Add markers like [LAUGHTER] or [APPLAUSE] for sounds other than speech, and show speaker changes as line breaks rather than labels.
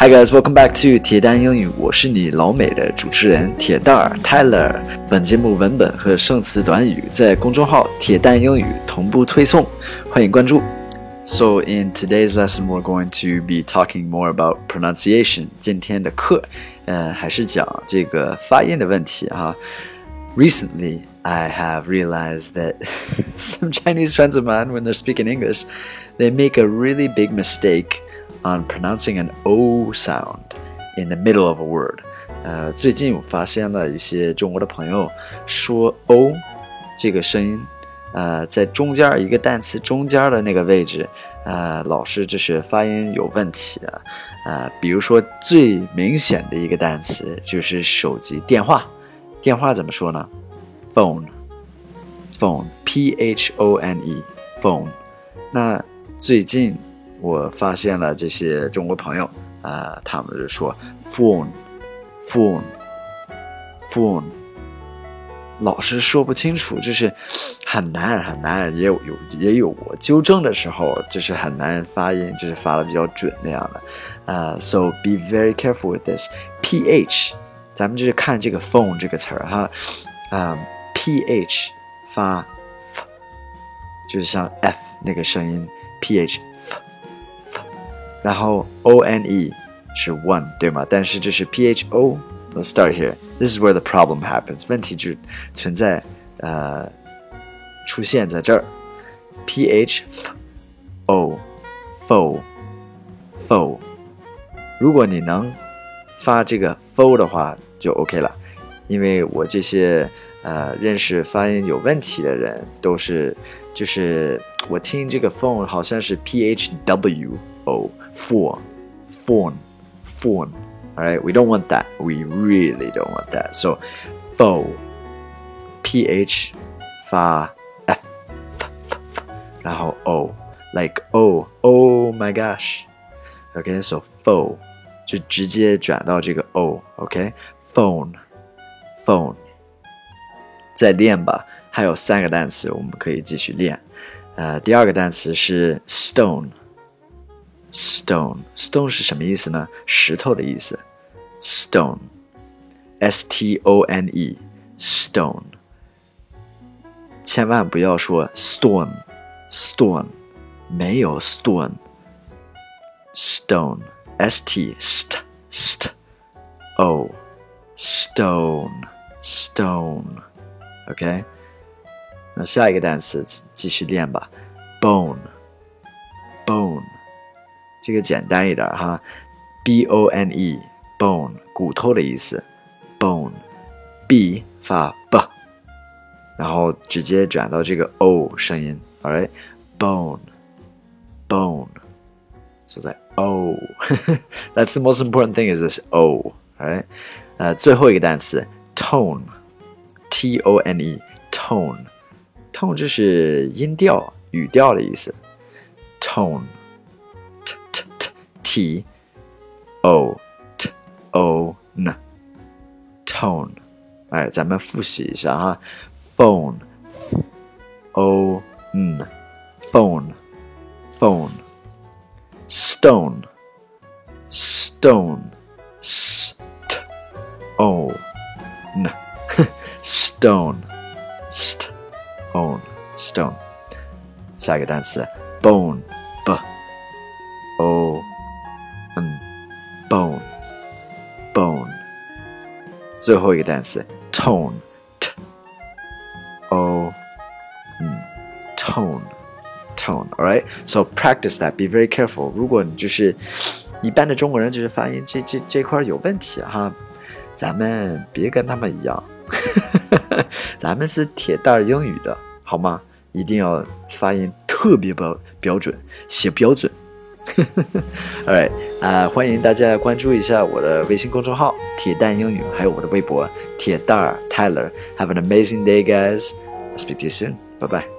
Hi guys, welcome back to 铁蛋英语，我是你老美的主持人铁蛋儿 Tyler。本节目文本和生词短语在公众号“铁蛋英语”同步推送，欢迎关注。So in today's lesson, we're going to be talking more about pronunciation. 今天的课，呃，还是讲这个发音的问题啊。Recently, I have realized that [LAUGHS] some Chinese friends of mine, when they're speaking English, they make a really big mistake on pronouncing an O sound in the middle of a word. 呃，最近我发现了一些中国的朋友说 O 这个声音，呃，在中间一个单词中间的那个位置，呃，老是就是发音有问题啊。呃，比如说最明显的一个单词就是手机电话。电话怎么说呢？phone，phone，p h o n e，phone。那最近我发现了这些中国朋友啊、他们就说 phone，phone，phone，老是说不清楚，就是很难很难，也有有也有我纠正的时候，就是很难发音，就是发的比较准那样的。呃、uh,，so be very careful with this ph。咱们就是看这个 phone 这个词儿哈，啊、Ph 发 f，就是像 f 那个声音，ph f f，然后 o n e 是 one 对吗？但是这是 ph o。Let's start here. This is where the problem happens. 问题就存在呃出现在这儿，ph f o fo fo。如果你能发这个 fo 的话，就 OK 了，因为我这些呃认识发音有问题的人都是， 就是我听这个 phone 好像是 P H W O phone phone phone。All right, we don't want that. We really don't want that. So, phone, P H 发 F, f, f, f 然后 O, like oh oh my gosh. Okay, so phone 就直接转到这个 O，OK。phone phone，再练吧。 还有三个单词，我们可以继续练。呃，第二个单词是 stone。stone stone 是什么意思呢？石头的意思。stone s t o n e stone，千万不要说 stone stone，没有 stone stone s t st st o。stone stone OK，那下一个单词继续练吧，bone bone，这个简单一点哈，b o n e bone 骨头的意思，bone b 发 b，然后直接转到这个 o 声音，all right bone bone，所在 o that's the [LAUGHS] most important thing is this o all right 呃，最后一个单词 tone，t o n e，tone，tone 就是音调、语调的意思。tone，t t t t o t o n，tone。[LAUGHS] 哎，咱们复习一下哈，phone，o n，phone，phone，stone，stone，s。o n stone stone stone 下一个单词 bone b o n bone bone 最后一个单词 tone t o n tone tone all right so practice that be very careful 如果你就是一般的中国人就是发音这这这块有问题哈咱们别跟他们一样， 咱们是铁蛋英语的，好吗？一定要发音特别标标准，写标准。Alright，啊，欢迎大家关注一下我的微信公众号“铁蛋英语”，还有我的微博“铁蛋 Tyler”。Have an amazing day, guys. I'll speak to you soon. Bye bye.